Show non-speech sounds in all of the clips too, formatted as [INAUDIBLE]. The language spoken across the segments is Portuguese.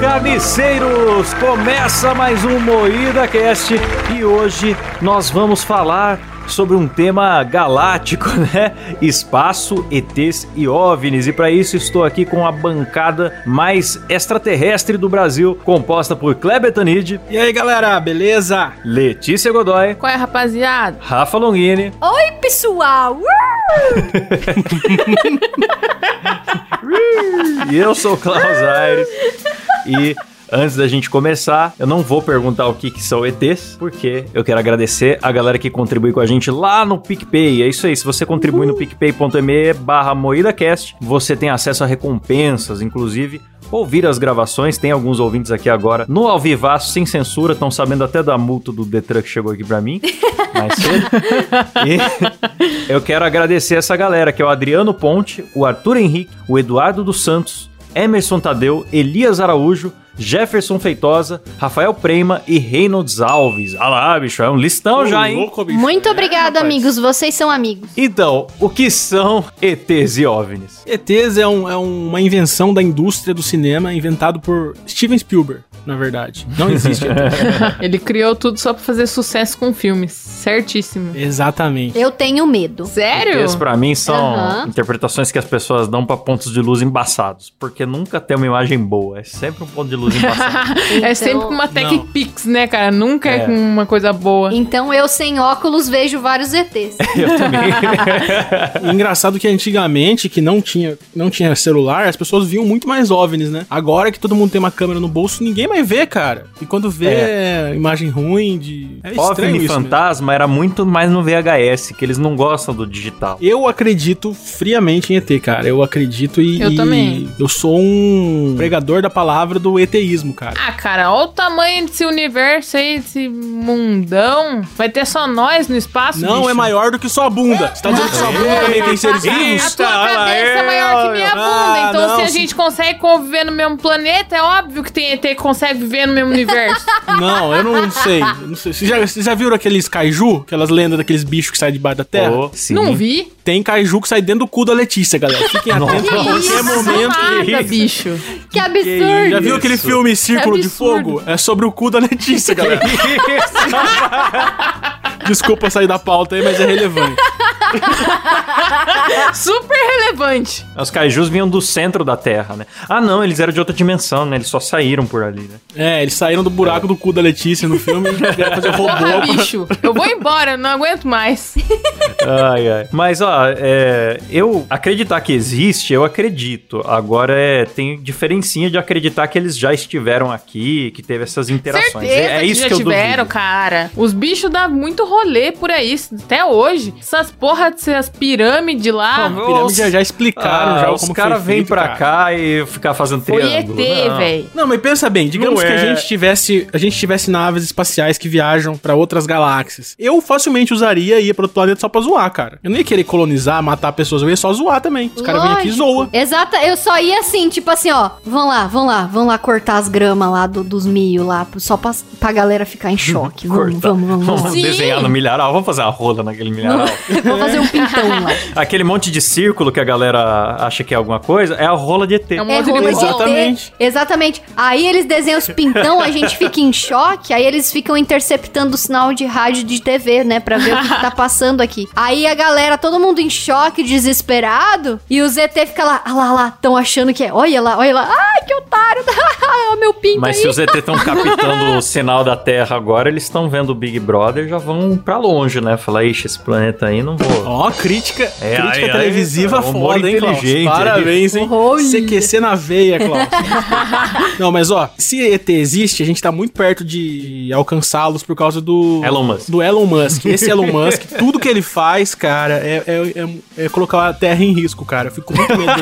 carniceiros! Começa mais um Moída Cast e hoje nós vamos falar sobre um tema galáctico, [LAUGHS] né? Espaço, ETs e OVNIs. E para isso estou aqui com a bancada mais extraterrestre do Brasil, composta por Kleber Tanid. E aí, galera, beleza? Letícia Godoy. Qual é, rapaziada? Rafa Longini. Oi, pessoal! [LAUGHS] e eu sou o Klaus Aires. [LAUGHS] E Antes da gente começar, eu não vou perguntar o que, que são ETs, porque eu quero agradecer a galera que contribui com a gente lá no PicPay. É isso aí, se você contribui no picpay.me barra MoídaCast, você tem acesso a recompensas, inclusive ouvir as gravações. Tem alguns ouvintes aqui agora no Alvivaço, sem censura, estão sabendo até da multa do Detran que chegou aqui pra mim [LAUGHS] mais cedo. e eu quero agradecer essa galera, que é o Adriano Ponte, o Arthur Henrique, o Eduardo dos Santos, Emerson Tadeu, Elias Araújo, Jefferson Feitosa, Rafael Prema e Reynolds Alves. Ah lá, bicho, é um listão Ô, já, hein? Louco, Muito obrigado, é, amigos. Vocês são amigos. Então, o que são ETs e OVNIs? ETs é, um, é uma invenção da indústria do cinema inventado por Steven Spielberg na verdade. Não existe. [LAUGHS] Ele criou tudo só pra fazer sucesso com filmes. Certíssimo. Exatamente. Eu tenho medo. Sério? Esses pra mim são uhum. interpretações que as pessoas dão pra pontos de luz embaçados. Porque nunca tem uma imagem boa. É sempre um ponto de luz embaçado. [LAUGHS] então... É sempre uma Tech Pix, né, cara? Nunca é. é com uma coisa boa. Então eu, sem óculos, vejo vários ETs. [LAUGHS] eu também. Engraçado que antigamente, que não tinha, não tinha celular, as pessoas viam muito mais OVNIs, né? Agora que todo mundo tem uma câmera no bolso, ninguém mais vê, cara. E quando vê é. imagem ruim de. É OVNI fantasma mesmo. era muito mais no VHS, que eles não gostam do digital. Eu acredito friamente em ET, cara. Eu acredito e. Eu e também. Eu sou um pregador da palavra do ETísmo, cara. Ah, cara, olha o tamanho desse universo aí, desse mundão. Vai ter só nós no espaço? Não, bicho. é maior do que sua bunda. Você tá dizendo que sua bunda também tem seres vivos? A tua cabeça é maior que minha bunda. Ah, então, se a gente consegue conviver no mesmo planeta, é óbvio que tem ET que consegue consegue viver no mesmo universo. [LAUGHS] Não, eu não sei. não sei. Vocês já, vocês já viram aqueles kaiju? Aquelas lendas daqueles bichos que saem debaixo da terra? Oh, não vi. Tem kaiju que sai dentro do cu da Letícia, galera. Fiquem atentos a qualquer momento. Nada, bicho. Que absurdo. Já viu aquele filme Círculo de Fogo? É sobre o cu da Letícia, [LAUGHS] galera. Desculpa sair da pauta aí, mas é relevante. [LAUGHS] Super relevante. Os kaijus vinham do centro da Terra, né? Ah, não, eles eram de outra dimensão, né? Eles só saíram por ali, né? É, eles saíram do buraco é. do cu da Letícia no filme [LAUGHS] e queriam fazer robô. Ah, bicho, eu vou embora, não aguento mais. [LAUGHS] ai, ai. Mas, ó, é, eu acreditar que existe, eu acredito. Agora, é, tem diferencinha de acreditar que eles já estiveram aqui, que teve essas interações. Certeza é, é isso que, que eu tiveram, duvido. cara. Os bichos dão muito rolê por aí, até hoje. Essas porra dessas pirâmides lá. Não, pirâmide já, já explicaram ah, já os como cara vêm pra cara. cá e ficar fazendo Foi triângulo. ET, velho. Não, mas pensa bem, digamos que a gente tivesse, a gente tivesse naves espaciais que viajam para outras galáxias. Eu facilmente usaria e ia para outro planeta só pra zoar, cara. Eu não ia querer colonizar, matar pessoas, eu ia só zoar também. Os caras vêm aqui e zoam. Exato, eu só ia assim, tipo assim, ó, vão lá, vão lá, vão lá cortar as gramas lá do, dos milho lá, só pra, pra galera ficar em [LAUGHS] choque. Vamos, vamos, vamos, vamos. Vamos desenhar no milharal, vamos fazer uma rola naquele milharal. [LAUGHS] vamos fazer um pintão lá. [LAUGHS] Aquele monte de círculo que a galera acha que é alguma coisa, é a rola de ET. É, é rola de Exatamente. ET. Exatamente. Aí eles desenham os pintão, a gente fica em choque, aí eles ficam interceptando o sinal de rádio de TV, né, pra ver o que, que tá passando aqui. Aí a galera, todo mundo em choque, desesperado, e o ZT fica lá, ah lá, lá, tão achando que é, olha lá, olha lá, ai, que otário, [LAUGHS] o meu pinto Mas aí. se os ZT estão captando o sinal da Terra agora, eles estão vendo o Big Brother, já vão pra longe, né, falar, ixi, esse planeta aí não vou... Ó, oh, crítica, é, crítica aí, televisiva aí, foda, hein, inteligente. Parabéns, hein. CQC na veia, Klaus. [LAUGHS] não, mas ó, se ET existe, a gente tá muito perto de alcançá-los por causa do. Elon Musk. Do Elon Musk. Esse Elon Musk, [LAUGHS] tudo que ele faz, cara, é, é, é, é, colocar a Terra em risco, cara. Eu fico muito medo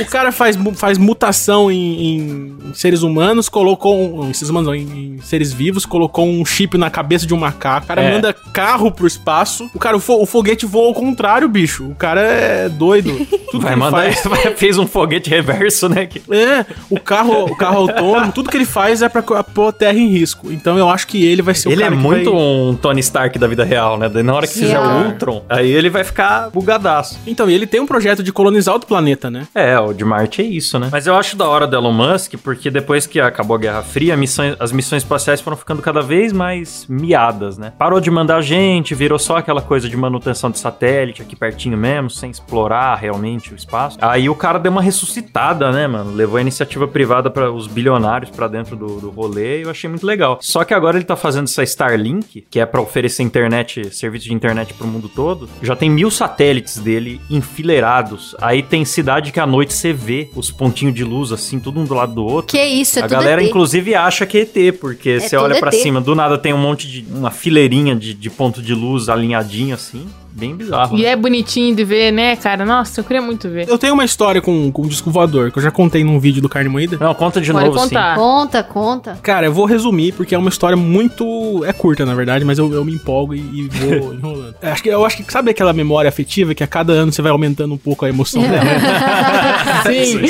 O cara faz, faz mutação em, em, seres humanos, colocou. Um, em seres humanos, não, em, em, seres vivos, colocou um chip na cabeça de um macaco. O cara é. manda carro pro espaço. O cara, o, fo, o foguete voa ao contrário, bicho. O cara é doido. Tudo vai mandar. Faz... [LAUGHS] fez um foguete reverso, né? É, o carro, o carro autônomo, tudo que ele faz é pra pôr a terra em risco. Então eu acho que ele vai ser ele o cara. Ele é muito vai... um Tony Stark da vida real, né? Na hora que Sim. fizer o Ultron, aí ele vai ficar bugadaço. Então, ele tem um projeto de colonizar outro planeta, né? É, o de Marte é isso, né? Mas eu acho da hora do Elon Musk, porque depois que acabou a Guerra Fria, missão, as missões espaciais foram ficando cada vez mais miadas, né? Parou de mandar gente, virou só aquela coisa de manutenção de satélite aqui pertinho mesmo, sem explorar realmente o espaço. Aí o cara deu uma ressuscitada, né, mano? Levou a iniciativa privada para os bilionários para dentro do, do rolê e eu achei muito legal. Só que agora ele tá fazendo essa Starlink, que é para oferecer internet, serviço de internet pro mundo todo. Já tem mil satélites dele enfileirados. Aí tem cidade que à noite você vê os pontinhos de luz assim, tudo um do lado do outro. Que isso, é A galera, ET. inclusive, acha que é ET, porque é você olha para cima, do nada tem um monte de. uma fileirinha de, de ponto de luz alinhadinho assim bem bizarro. E né? é bonitinho de ver, né, cara? Nossa, eu queria muito ver. Eu tenho uma história com, com o disco voador, que eu já contei num vídeo do Carne Moída. Não, conta de Pode novo, contar. sim. Conta, conta. Cara, eu vou resumir, porque é uma história muito... É curta, na verdade, mas eu, eu me empolgo e, e vou [LAUGHS] enrolando. Eu acho, que, eu acho que, sabe aquela memória afetiva que a cada ano você vai aumentando um pouco a emoção dela? [LAUGHS] [LAUGHS] sim.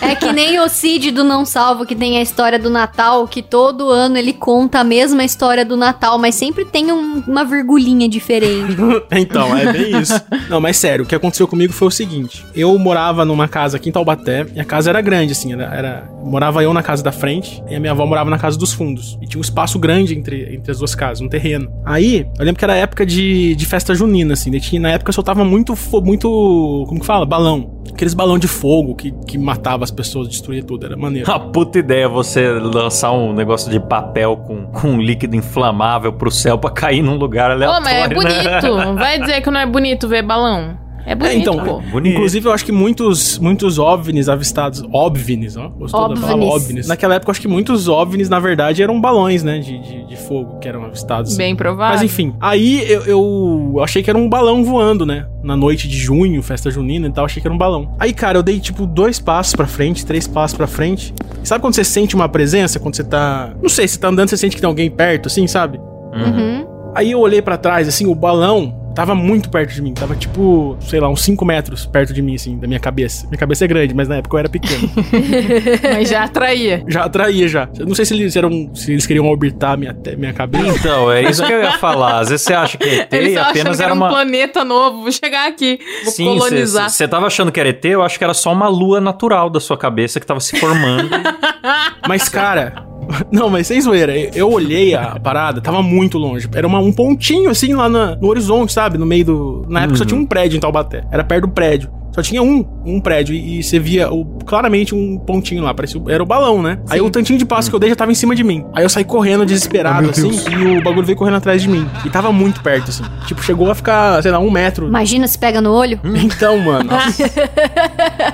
É que nem o Cid do Não Salvo, que tem a história do Natal, que todo ano ele conta a mesma história do Natal, mas sempre tem um, uma virgulinha diferente. então, é bem isso. Não, mas sério, o que aconteceu comigo foi o seguinte: eu morava numa casa aqui em Taubaté, e a casa era grande, assim, era, era, morava eu na casa da frente, e a minha avó morava na casa dos fundos. E tinha um espaço grande entre, entre as duas casas, um terreno. Aí, eu lembro que era época de, de festa junina, assim, tinha, na época soltava muito, muito, como que fala? Balão. Aqueles balão de fogo que, que matava as pessoas, destruía tudo, era maneiro. A puta ideia você lançar um negócio de papel com, com um líquido inflamável pro céu pra cair num lugar aleatório. Pô, mas é bonito. Né? [LAUGHS] Vai dizer que não é bonito ver balão. É bonito, é, então, pô. Bonito. Inclusive, eu acho que muitos, muitos OVNIs avistados... OVNIs, ó. Gostou OVNIs. da palavra OVNIs? Naquela época, eu acho que muitos OVNIs, na verdade, eram balões, né? De, de, de fogo que eram avistados. Bem provável. Mas, enfim. Aí, eu, eu achei que era um balão voando, né? Na noite de junho, festa junina e tal, achei que era um balão. Aí, cara, eu dei, tipo, dois passos pra frente, três passos pra frente. Sabe quando você sente uma presença? Quando você tá... Não sei, você tá andando, você sente que tem alguém perto, assim, sabe? Uhum. Aí eu olhei para trás, assim, o balão tava muito perto de mim. Tava tipo, sei lá, uns 5 metros perto de mim, assim, da minha cabeça. Minha cabeça é grande, mas na época eu era pequeno. [LAUGHS] mas já atraía. Já atraía, já. Eu não sei se eles eram. Se eles queriam orbitar minha, minha cabeça. Então, é isso que eu ia falar. Às vezes você acha que é ET eles e apenas que era, era uma. um planeta novo. Vou chegar aqui. Vou Sim, colonizar. Você tava achando que era ET, eu acho que era só uma lua natural da sua cabeça que tava se formando. [LAUGHS] mas, cara, [LAUGHS] Não, mas sem zoeira. Eu olhei a parada, tava muito longe. Era uma, um pontinho assim lá na, no horizonte, sabe? No meio do. Na época uhum. só tinha um prédio em Taubaté. Era perto do prédio. Só tinha um, um prédio e, você via o, claramente um pontinho lá, parecia era o balão, né? Sim. Aí o tantinho de passo que eu dei já tava em cima de mim. Aí eu saí correndo desesperado, oh, assim, e o bagulho veio correndo atrás de mim. E tava muito perto, assim. Tipo, chegou a ficar, sei lá, um metro. Imagina se pega no olho. [LAUGHS] Então, mano.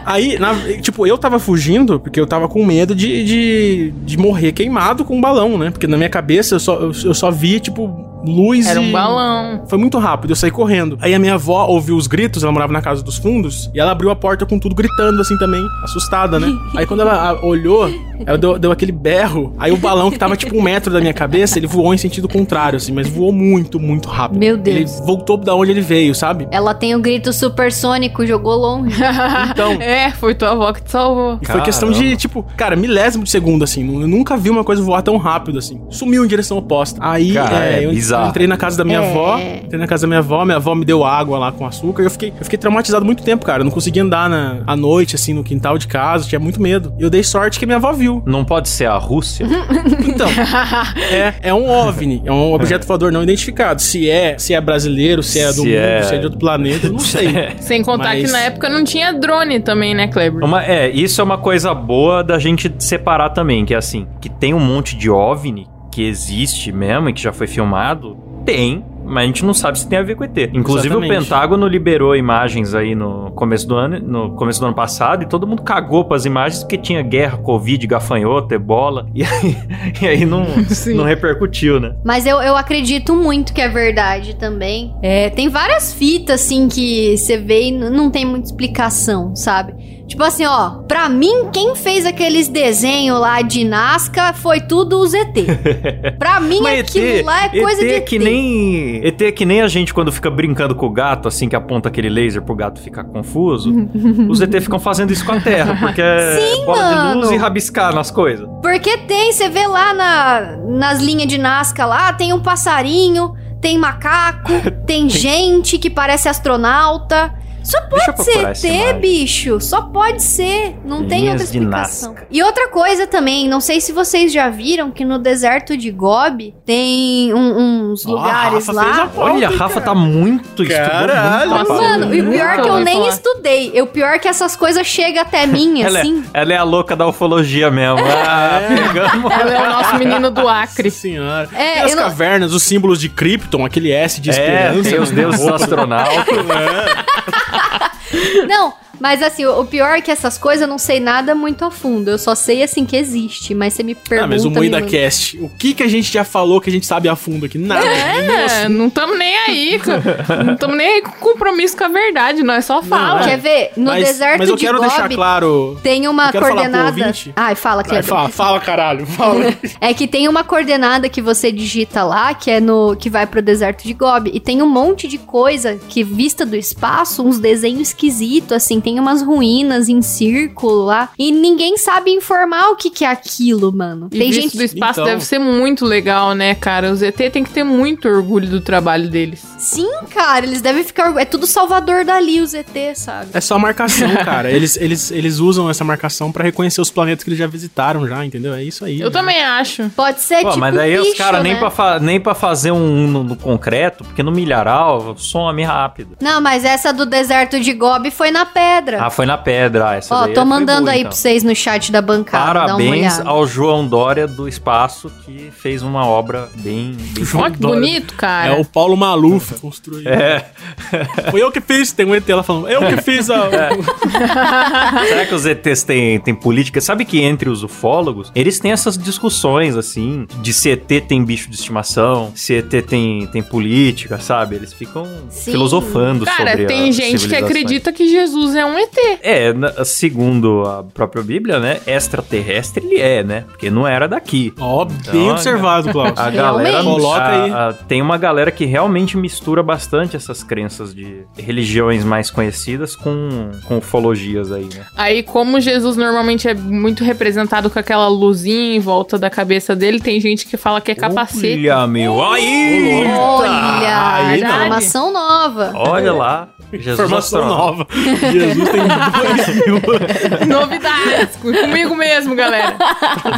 Aí, na, tipo, eu tava fugindo porque eu tava com medo de, de, de morrer queimado com um balão, né? Porque na minha cabeça eu só, eu, eu só via, tipo, luz Era e... um balão. Foi muito rápido, eu saí correndo. Aí a minha avó ouviu os gritos, ela morava na casa dos fundos, e ela abriu a porta com tudo gritando assim também, assustada, né? [LAUGHS] Aí quando ela olhou, ela deu, deu aquele berro, aí o balão que tava tipo um metro da minha cabeça, ele voou em sentido contrário, assim, mas voou muito, muito rápido. Meu Deus. Ele voltou da onde ele veio, sabe? Ela tem o grito supersônico, jogou longe. [LAUGHS] então. é, foi tua avó que te salvou. E foi questão de, tipo, cara, milésimo de segundo, assim. Eu nunca vi uma coisa voar tão rápido, assim. Sumiu em direção oposta. Aí, cara, é, é eu, bizarro. Entrei na casa da minha é. avó, entrei na casa da minha avó, minha avó me deu água lá com açúcar, e eu fiquei, eu fiquei traumatizado muito tempo, cara. Eu não conseguia andar na, à noite, assim, no quintal de casa, tinha muito medo. E eu dei sorte que minha avó viu. Não pode ser a Rússia? [LAUGHS] então, é, é um OVNI, é um objeto voador não identificado. Se é, se é brasileiro, se é do se mundo, é... se é de outro planeta, eu não sei. [LAUGHS] Sem contar Mas... que na época não tinha drone também, né, Kleber? Uma, é, isso é uma coisa boa da gente separar também, que é assim, que tem um monte de OVNI que existe mesmo e que já foi filmado, tem, mas a gente não sabe se tem a ver com ET. Inclusive Exatamente. o Pentágono liberou imagens aí no começo do ano, no começo do ano passado, e todo mundo cagou para as imagens porque tinha guerra, covid, gafanhoto, ebola, [LAUGHS] e aí, e aí não, [LAUGHS] não repercutiu, né? Mas eu, eu acredito muito que é verdade também. É, tem várias fitas assim que você vê e não tem muita explicação, sabe? Tipo assim, ó, pra mim, quem fez aqueles desenhos lá de Nazca foi tudo os [LAUGHS] ET. pra mim, Mas aquilo ET, lá é coisa ET de é ET. que nem ET é que nem a gente quando fica brincando com o gato, assim que aponta aquele laser pro gato ficar confuso. [LAUGHS] os ET ficam fazendo isso com a Terra, porque é [LAUGHS] Sim, bola de luz mano. e rabiscar nas coisas. Porque tem, você vê lá na, nas linhas de Nazca lá, tem um passarinho, tem macaco, tem gente que parece astronauta. Só pode ser ET, bicho. Só pode ser. Não tem Linhas outra de explicação. E outra coisa também, não sei se vocês já viram que no deserto de Gobi tem um- uns a lugares lá. a Olha, a Rafa tá muito Caralho, muito. Mano, e o pior é que eu Nunca nem falar. estudei. O pior é que essas coisas chegam até mim, [LAUGHS] ela, assim. é, ela é a louca da ufologia mesmo. [LAUGHS] Ah, pegamos. Ela é o nosso menino do Acre. Nossa senhora. É, e as não- cavernas, os símbolos de Krypton, aquele S de É, esperança. tem os né? deuses astronautas. [LAUGHS] Não, mas assim, o pior é que essas coisas eu não sei nada muito a fundo. Eu só sei assim que existe, mas você me pergunta. Ah, mas o me Moída manda- Cast, o que que a gente já falou que a gente sabe a fundo aqui? Nada. É, não estamos nem aí. com- Não estamos nem aí com compromisso com a verdade, nós só fala. é. Quer ver? No mas, deserto mas eu de quero Gobi deixar claro... tem uma eu quero falar pro coordenada. Ai, fala, Vai, Kleber. fala, fala, caralho. Fala. [LAUGHS] É que tem uma coordenada que você digita lá, que é no que vai pro deserto de Gobi, e tem um monte de coisa que vista do espaço, uns desenhos esquisitos assim, tem umas ruínas em círculo lá, e ninguém sabe informar o que que é aquilo, mano. E tem visto gente do espaço Então. deve ser muito legal, né, cara? Os ET tem que ter muito orgulho do trabalho deles. Sim, cara, eles devem ficar é tudo Salvador Dali os ET, sabe? É só marcação, [LAUGHS] cara. Eles, eles, eles usam essa marcação pra reconhecer os planetas que eles já visitaram já, entendeu? É isso aí. Eu também acho. Pode ser Pô, tipo mas daí os bicho, caras nem, né? pra fa- nem pra fazer um no, no concreto, porque no milharal some rápido. Não, mas essa do deserto de Gobi foi na pedra. Ah, foi na pedra. Ah, essa Ó, tô foi mandando boa, aí então. pra vocês no chat da bancada, dá uma Parabéns ao João Dória do Espaço, que fez uma obra bem... bem João Olha que bonito, É cara. o Paulo Maluf construiu. É. Foi eu que fiz. Tem um ET lá falando. Eu que fiz a. [LAUGHS] Será que os ETs têm, têm política? Sabe que entre os ufólogos, eles têm essas discussões, assim, de se ET tem bicho de estimação, se ET tem, tem política, sabe? Eles ficam Sim. filosofando Cara, sobre tem as gente que acredita que Jesus é um ET. É, na- segundo a própria Bíblia, né? Extraterrestre ele é, né? Porque não era daqui. Ó, bem Então, observado, Klaus. A galera. Coloca aí. a- a- tem uma galera que realmente mistura bastante essas crenças de religiões mais conhecidas com, com ufologias aí, né? Aí, como Jesus normalmente é muito representado com aquela luzinha em volta da cabeça dele, tem gente que fala que é capacete. Olha, meu, aí! Olha, Aí informação nova. Olha lá, Jesus Informação astronauta. nova. [LAUGHS] Jesus tem [LAUGHS] dois mil. Novidades, comigo mesmo, galera.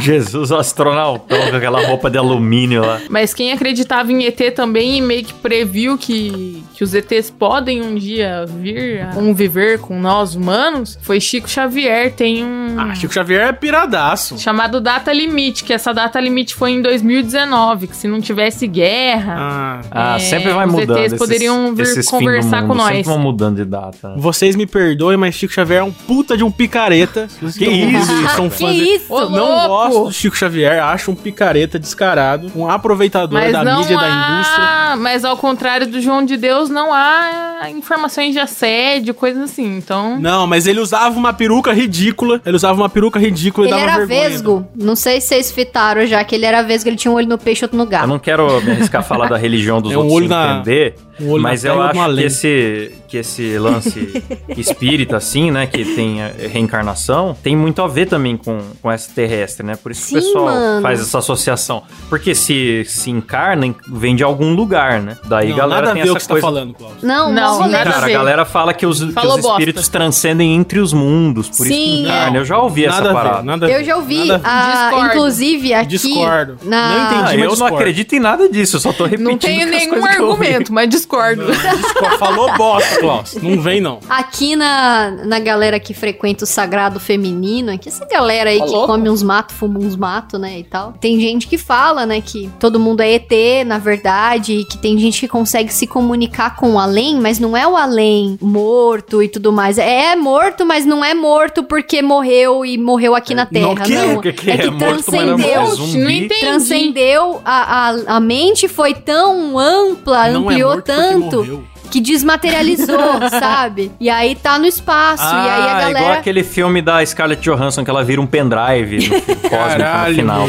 Jesus astronautão com aquela roupa de alumínio lá. Mas quem acreditava em ET também e meio que previu que, que os ETs podem um dia vir a conviver com nós humanos foi Chico Xavier. Tem um. Ah, Chico Xavier é piradaço. Chamado Data Limite, que essa data limite foi em 2019, que se não tivesse guerra, Ah, Ah, É, sempre vai os mudando. ETs poderiam vir esses conversar mundo, com nós. Sempre vão mudando de data. né? vocês me perdoem, mas Chico Xavier é um puta de um picareta. [LAUGHS] Que isso? São Que fãs dele. isso? Não louco! gosto do Chico Xavier, acho um picareta descarado, um aproveitador mas da não mídia e da indústria. mas ao contrário do João de Deus, não há informações de assédio, coisas assim. Então, Não, mas ele usava uma peruca ridícula. Ele usava uma peruca ridícula e Ele dava era vergonha. vesgo. Não sei se vocês fitaram já que ele era vesgo, ele tinha um olho no peixe e outro no Eu gato. não quero me arriscar a falar da religião dos É um outros olho na- entender, um olho mas na eu e acho que esse, que esse lance [LAUGHS] espírita, assim, né, que tem reencarnação, tem muito a ver também com, com essa terrestre, né? Por isso que o Sim, pessoal mano. faz essa associação. Porque se se encarna, vem de algum lugar, né? Daí Não, galera nada a tem essa você tá coisa... falando, Cláudio. Não, Não, não, rolê. nada a Cara, a galera fala que os, que Falou os bosta. espíritos transcendem entre os mundos, por isso Sim, que encarna. Eu já ouvi essa nada a parada. ver, nada Eu já ouvi, nada a inclusive aqui Discordo. na... Não entendi. Ah, eu não discordo. acredito em nada disso, eu só tô repetindo não tenho nenhum argumento, mas discordo. Discordo. Falou bosta, Klaus. Não vem, não. Aqui na, na galera que frequenta o sagrado feminino, aqui essa galera aí Tá que come uns matos, fuma uns matos, né, e tal. Tem gente que fala, né, que todo mundo é ET, na verdade, e que tem gente que consegue se comunicar com o além, mas não é o além morto e tudo mais. É morto, mas não é morto porque morreu e morreu aqui na Terra, não, que- não. que- que é que é morto, mas não é transcendeu... morto. Transcendeu, a, a, a mente foi tão ampla, não é ampliou morto porque tanto que desmaterializou, [LAUGHS] sabe? E aí tá no espaço. e aí a Ah, igual galera. aquele filme da Scarlett Johansson que ela vira um pendrive no [LAUGHS] filme cósmico Caralho, no final.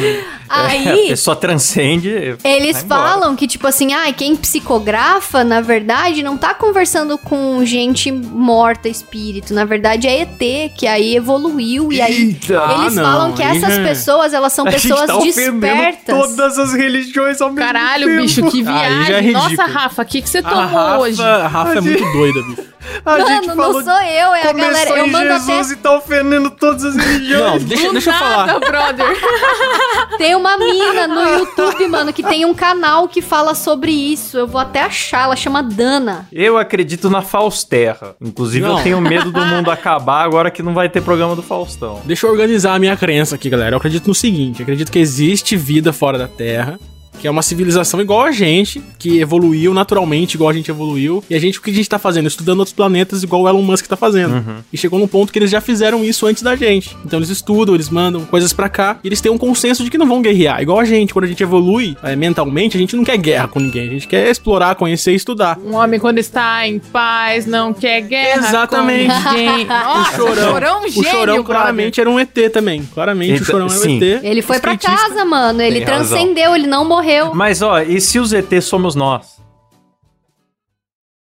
Mano. É, [LAUGHS] a Aí. pessoa transcende. Eles falam que, tipo assim, ah, quem psicografa, na verdade, não tá conversando com gente morta, espírito. Na verdade, é ET, que aí evoluiu. E aí Eita. Ah, eles não, falam que aí essas é- pessoas, elas são A gente pessoas tá despertas. todas as religiões ao mesmo Caralho, tempo. bicho, que Aí é viagem. Nossa, ridículo. Rafa, o que, que você A tomou Rafa, hoje? a Rafa é muito doida, bicho. A gente Mano, falou não sou eu, é a galera. Eu em mando Jesus até. e tá ofendendo todas as religiões. Não, deixa, deixa eu falar. nada, brother. [LAUGHS] Tem uma mina no YouTube, mano, que tem um canal que fala sobre isso. Eu vou até achar, ela chama Dana. Eu acredito na Fausterra. Inclusive, Não. eu tenho medo do mundo [LAUGHS] acabar agora que não vai ter programa do Faustão. Deixa eu organizar a minha crença aqui, galera. Eu acredito no seguinte: eu acredito que existe vida fora da Terra. Que é uma civilização igual a gente, que evoluiu naturalmente, igual a gente evoluiu. E a gente, o que a gente tá fazendo? Estudando outros planetas, igual o Elon Musk tá fazendo. Uhum. E chegou num ponto que eles já fizeram isso antes da gente. Então eles estudam, eles mandam coisas pra cá. E eles têm um consenso de que não vão guerrear. Igual a gente, quando a gente evolui é, mentalmente, a gente não quer guerra com ninguém. A gente quer explorar, conhecer e estudar. Um homem, quando está em paz, não quer guerra. Exatamente. Com ninguém. [LAUGHS] Nossa, chorão. chorão O gênio, chorão brother. claramente era um ET também. Claramente Então, o chorão é um. ET. Ele foi pra Skatista. casa, mano. Ele Tem razão. transcendeu, ele não morreu. Mas, ó, e se os ET somos nós?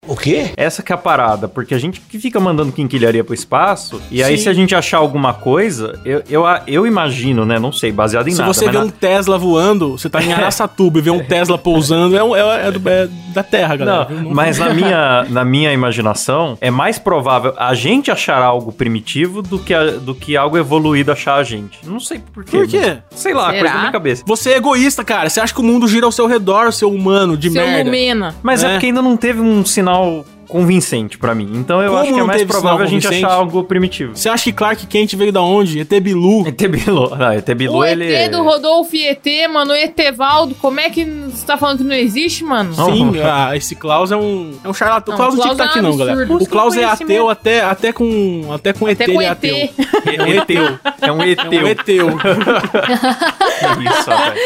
O quê? Essa que é a parada, porque a gente que fica mandando quinquilharia pro espaço, e aí Sim. se a gente achar alguma coisa, eu, eu, eu imagino, né, não sei, baseado em Se nada, você mas vê na- um Tesla voando, você tá em [LAUGHS] Araçatuba e vê um Tesla pousando, é, um- é- é do- é da Terra, galera. Não, mas na minha, na minha imaginação, é mais provável a gente achar algo primitivo do que, a- do que algo evoluído achar a gente. Não sei por quê. Por quê? mas- Sei lá, Será? coisa da minha cabeça. Você é egoísta, cara. Você acha que o mundo gira ao seu redor, seu humano de Seu merda. Lumena. Mas é. É. porque ainda não teve um sinal 然后 convincente pra mim. Então eu Como acho que é mais provável a gente achar algo primitivo. Você acha que Clark Kent veio da onde? ET Bilu. [LAUGHS] ET Bilu. Não, ET Bilu, O ele... ET do Rodolfo e ET, mano, o Etevaldo, como é que você tá falando que não existe, mano? Sim, ah, esse Klaus é um, é um charlatão. Não, o Klaus não tinha que estar é aqui, não, galera. O Klaus é ateu até, até com, até com ET, Até com ele é ateu. É um ET. É um ET. É um ETeu. Isso, rapaz.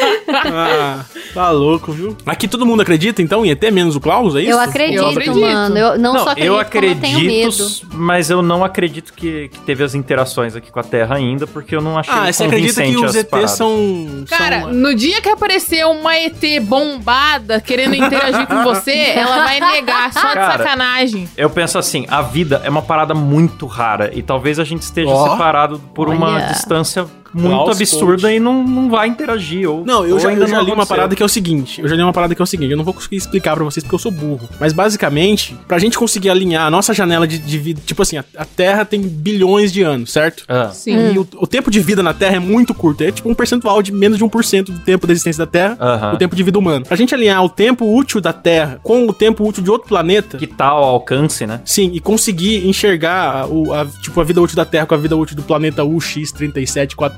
ah, tá louco, viu? Aqui todo mundo acredita, então, em ET, menos o Klaus, é isso? Eu acredito, Eu acredito. mano. Eu não, só acredito, eu como acredito, eu tenho medo. mas eu não acredito que, que teve as interações aqui com a Terra ainda, porque eu não achei Ah, você acredita que os ETs paradas. são... Cara, são... no dia que aparecer uma ET bombada querendo interagir com você, [LAUGHS] ela vai negar, só de Cara, sacanagem. Eu penso assim, a vida é uma parada muito rara e talvez a gente esteja Ó. separado por uma Olha. distância muito absurda Coach. e não, não vai interagir. Ou, Não, eu ou já, ainda eu já não li uma parada que é o seguinte. Eu já li uma parada que é o seguinte. Eu não vou conseguir explicar pra vocês porque eu sou burro. Mas basicamente, pra gente conseguir alinhar a nossa janela de, de vida. Tipo assim, a, a Terra tem bilhões de anos, certo? Ah, Sim. E o, o tempo de vida na Terra é muito curto. É tipo um percentual de menos de 1% do tempo da existência da Terra, Aham. o tempo de vida humana. Pra gente alinhar o tempo útil da Terra com o tempo útil de outro planeta. que tal o alcance, né? Sim, e conseguir enxergar o, a, tipo, a vida útil da Terra com a vida útil do planeta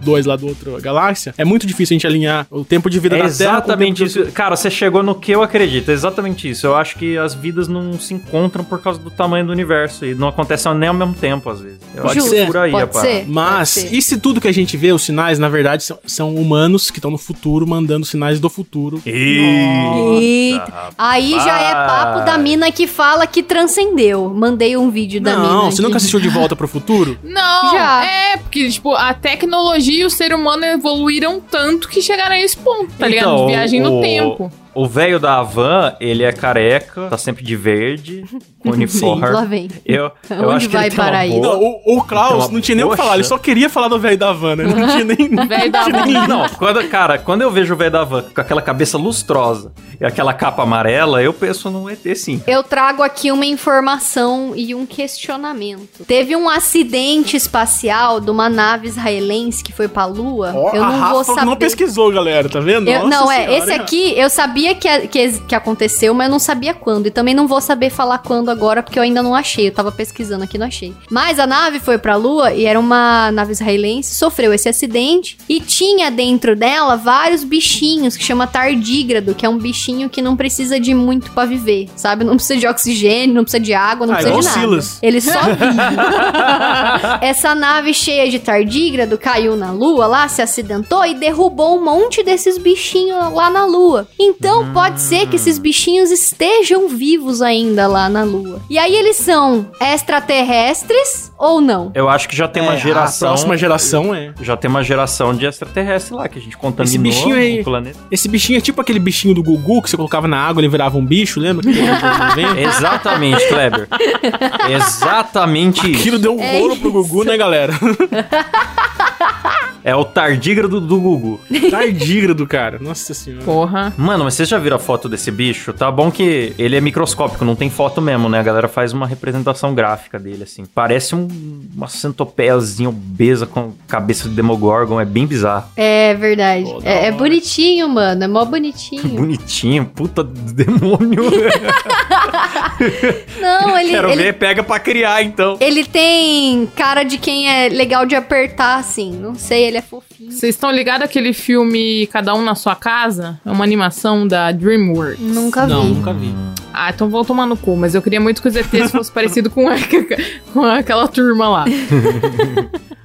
UX3742 lá do outro galáxia, é muito difícil a gente alinhar o tempo de vida É da Terra. exatamente de- isso. Cara, você chegou no que eu acredito. É exatamente isso. Eu acho que as vidas não se encontram por causa do tamanho do universo. E não acontecem nem ao mesmo tempo, às vezes. Eu acho Justo. que é por aí Pode parada. ser. Mas, Pode ser. e se tudo que a gente vê, os sinais, na verdade, são, são humanos que estão no futuro mandando sinais do futuro? Eita. Aí já é papo da mina que fala que transcendeu. Mandei um vídeo da mina. Não, você de- nunca assistiu De Volta pro Futuro? Não, Já. é, porque, tipo, a tecnologia e o ser humano evoluíram tanto que chegaram a esse ponto, tá ligado? Então, De viagem o- no tempo. O velho da Havan, ele é careca, tá sempre de verde, com [LAUGHS] uniforme. Lá vem. Eu, eu Onde acho que vai ele parar isso? boa- Não, o, o Klaus não tinha nem o que falar, ele só queria falar do velho da Havana. Ele não tinha nem. [LAUGHS] Velho da [LAUGHS] van. Não, quando, cara, quando eu vejo o velho da van com aquela cabeça lustrosa e aquela capa amarela, eu penso no ET sim. Eu trago aqui uma informação e um questionamento. Teve um acidente espacial de uma nave israelense que foi pra Lua. Ó, eu a não Rafa vou que saber. não pesquisou, galera, tá vendo? Eu- Nossa não, é, Senhora, esse hein, aqui eu sabia que, que, que aconteceu, mas eu não sabia quando. E também não vou saber falar quando agora, porque eu ainda não achei. Eu tava pesquisando aqui, não achei. Mas a nave foi pra Lua e era uma nave israelense, sofreu esse acidente e tinha dentro dela vários bichinhos que chama tardígrado, que é um bichinho que não precisa de muito pra viver, sabe? Não precisa de oxigênio, não precisa de água, não Ah, precisa de nada. Silas. Ele só [LAUGHS] vive. Essa nave cheia de tardígrado caiu na lua lá, se acidentou e derrubou um monte desses bichinhos lá na lua. Então, Então pode ser que esses bichinhos estejam vivos ainda lá na Lua. E aí eles são extraterrestres ou não? Eu acho que já tem uma É, geração. A próxima geração é. Já tem uma geração de extraterrestre lá, que a gente contaminou bichinho aí- o planeta. Esse bichinho é tipo aquele bichinho do Gugu que você colocava na água e ele virava um bicho, lembra? Que teve nos anos 90? Exatamente, Kleber. Exatamente Aquilo isso. deu um É rolo pro Gugu, né, galera? [LAUGHS] É o tardígrado do Gugu. [LAUGHS] Tardígrado, cara. Nossa senhora. Porra. Mano, mas vocês já viram a foto desse bicho? Tá bom que ele é microscópico, não tem foto mesmo, né? A galera faz uma representação gráfica dele, assim. Parece um, uma centopeiazinha obesa com cabeça de Demogorgon, é bem bizarro. É verdade. É, é bonitinho, mano. É mó bonitinho. [LAUGHS] Bonitinho, puta demônio. [LAUGHS] Não, ele, Quero ele, ver, pega pra criar então. ele tem cara de quem é legal de apertar, assim. Não sei, ele é fofinho. Vocês estão ligados àquele filme Cada Um na Sua Casa? É uma animação da DreamWorks. Nunca Não, vi. nunca vi. Ah, então vão tomar no cu, mas eu queria muito que os ETs fossem parecidos com, a- [LAUGHS] com aquela turma lá. [LAUGHS]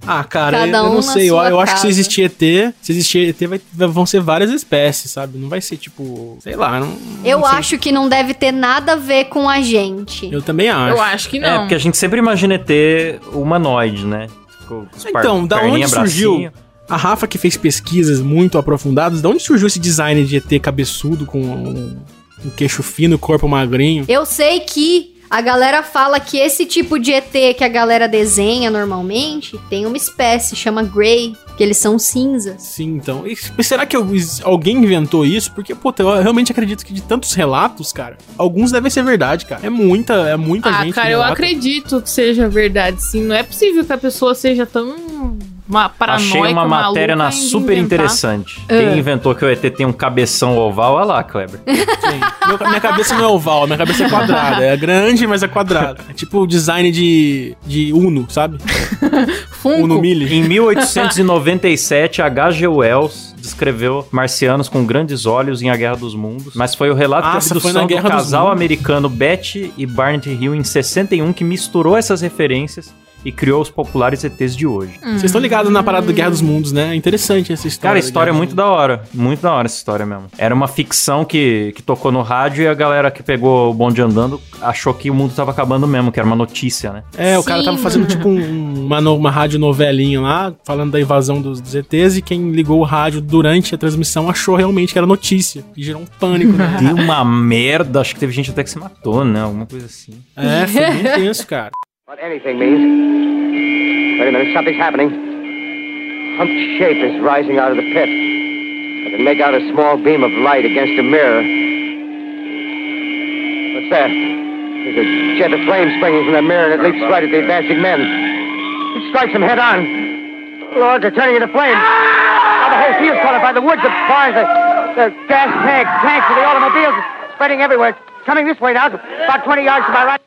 Ah, cara, Cada eu, eu um não na sei. Eu, sua eu acho que se existir ET, se existir ET, vai, vão ser várias espécies, sabe? Não vai ser tipo. Sei lá. Não, Eu não sei. acho que não deve ter nada a ver com a gente. Eu também acho. Eu acho que É, não. porque a gente sempre imagina ET humanoide, né? Com Então, da onde surgiu? bracinho. A Rafa que fez pesquisas muito aprofundadas, da onde surgiu esse design de ET cabeçudo com um, um queixo fino, corpo magrinho? Eu sei que a galera fala que esse tipo de ET que a galera desenha normalmente tem uma espécie, chama Grey, que eles são cinzas. Sim, então. E será que alguém inventou isso? Porque, puta, eu realmente acredito que de tantos relatos, cara, alguns devem ser verdade, cara. É muita, é muita Ah, gente. cara, que eu acredito que seja verdade, sim. Não é possível que a pessoa seja tão uma paranoica, Achei uma matéria na em super inventar. interessante. É. Quem inventou que o ET tem um cabeção oval? Olha lá, Kleber. [LAUGHS] Sim. Meu- minha cabeça não é oval, minha cabeça é quadrada. É grande, mas é quadrada. É tipo o design de, de Uno, sabe? [LAUGHS] Funko. Uno Mille. Em 1897, H.G. Wells descreveu marcianos com grandes olhos em A Guerra dos Mundos, mas foi o relato Nossa, de abdução na do Guerra dos casal americano Betty e Barnett Hill em 61 que misturou essas referências e criou os populares ETs de hoje. Hum. Vocês estão ligados na parada da Guerra dos Mundos, né? É interessante essa história. Cara, a história é muito da hora. Muito da hora essa história mesmo. Era uma ficção que, que tocou no rádio e a galera que pegou o bonde andando achou que o mundo tava acabando mesmo, que era uma notícia, né? É, o cara Sim, tava fazendo tipo um- uma, uma rádio novelinha lá, falando da invasão dos, dos ETs, e quem ligou o rádio durante a transmissão achou realmente que era notícia. E gerou um pânico, né? Deu uma merda, acho que teve gente até que se matou, né? Alguma coisa assim. É, foi bem tenso, cara. What anything means. Wait a minute, something's happening. Humped shape is rising out of the pit. I can make out a small beam of light against a mirror. What's that? There's a jet of flame springing from the mirror and it leaps right at the advancing men. It strikes them head on. Lord, they're turning into flames. Now the whole field's caught up by the woods, the barns, the, the gas tanks, tanks for the automobiles, spreading everywhere. Coming this way now, about 20 yards to my right.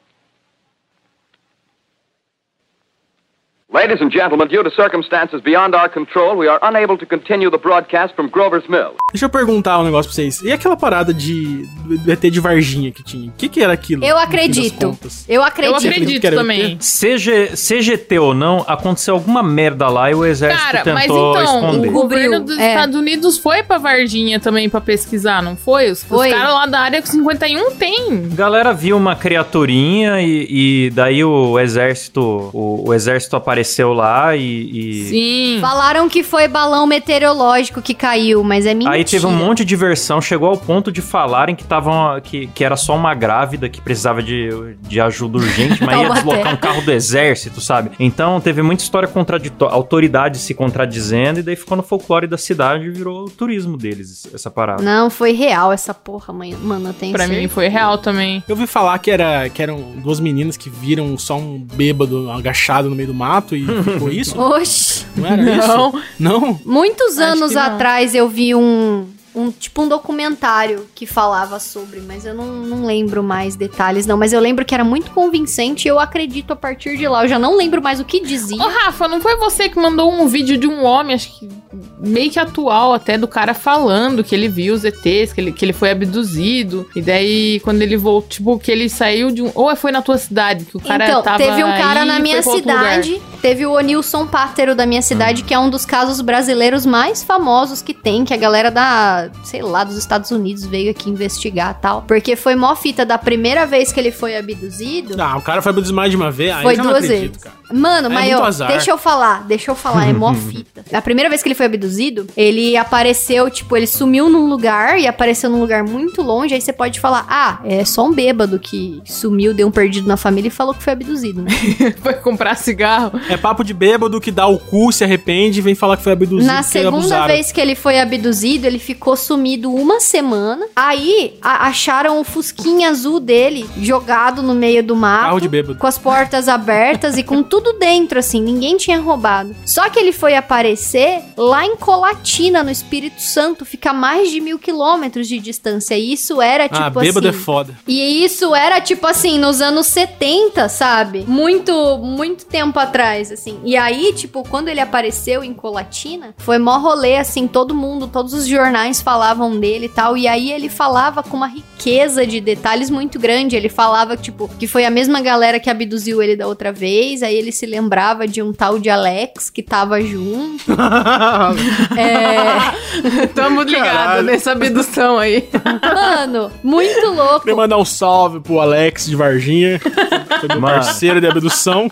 Ladies and gentlemen, due to circumstances beyond our control, we are unable to continue the broadcast from Grover's Mill. Deixa eu perguntar um negócio pra vocês. E aquela parada de do ET de Varginha que tinha? O que, que era aquilo? Eu acredito. Eu Eu acredito. acredito que era também. CGT ou não, aconteceu alguma merda lá e o exército Cara, mas tentou então, esconder. o governo dos É. Estados Unidos foi pra Varginha também pra pesquisar, não foi? Os, os Foi. caras lá da área 51 tem. Galera viu uma criaturinha e, e daí o exército o, o exército apareceu lá e, e- Sim. Falaram que foi balão meteorológico que caiu, mas é mentira. aí teve um monte de versão, chegou ao ponto de falarem que tavam, que, que era só uma grávida que precisava de, de ajuda urgente, mas [LAUGHS] ia deslocar um carro do exército, sabe? Então teve muita história contraditória, autoridades se contradizendo e daí ficou no folclore da cidade e virou o turismo deles essa parada. Não, foi real essa porra, mãe. mano, tenho Pra mim foi real também. Eu ouvi falar que, era, que eram duas meninas que viram só um bêbado agachado no meio do mato e ficou isso? [LAUGHS] Oxi. Não era Não. isso? Não? Muitos Acho anos atrás eu vi um, um tipo um documentário que falava sobre, mas eu não, não lembro mais detalhes, não. Mas eu lembro que era muito convincente e eu acredito a partir de lá. Eu já não lembro mais o que dizia. Ô, Rafa, não foi você que mandou um vídeo de um homem, acho que meio que atual até do cara falando que ele viu os ETs, que ele, que ele foi abduzido. E daí, quando ele voltou, tipo, que ele saiu de um. Ou foi na tua cidade, que o cara então, tava. teve um cara aí na minha cidade, teve o Onilson Pátero da minha cidade, que é um dos casos brasileiros mais famosos que tem, que a galera da, sei lá, dos Estados Unidos veio aqui investigar tal. Porque foi mó fita da primeira vez que ele foi abduzido. Ah, o cara foi abduzido mais de uma vez. aí Foi eu já não duas acredito, vezes. cara. Mano, É mas azar. deixa eu falar, deixa eu falar, é mó [LAUGHS] fita. A primeira vez que ele foi abduzido, ele apareceu, tipo, ele sumiu num lugar e apareceu num lugar muito longe, aí você pode falar, ah, é só um bêbado que sumiu, deu um perdido na família e falou que foi abduzido, né? [LAUGHS] Foi comprar cigarro. É papo de bêbado que dá o cu, se arrepende e vem falar que foi abduzido. Na segunda vez que ele foi abduzido, ele ficou sumido uma semana. Aí acharam o fusquinha azul dele jogado no meio do mato. Carro de bêbado. Com as portas abertas e com tudo dentro, assim, ninguém tinha roubado. Só que ele foi aparecer lá em Colatina, no Espírito Santo, fica a mais de mil quilômetros de distância. E isso era tipo Ah, bêbado assim. é foda. E isso era, tipo assim, nos anos 70, sabe? Muito, muito tempo atrás, assim. E aí, tipo, quando ele apareceu em Colatina, foi mó rolê, assim, todo mundo, todos os jornais falavam dele e tal. E aí ele falava com uma riqueza de detalhes muito grande. Ele falava, tipo, que foi a mesma galera que abduziu ele da outra vez. Aí ele se lembrava de um tal de Alex que tava junto. [LAUGHS] É. Tamo ligado Caralho. nessa abdução aí. Mano, muito louco. Queria mandar um salve pro Alex de Varginha. Foi meu parceiro de abdução.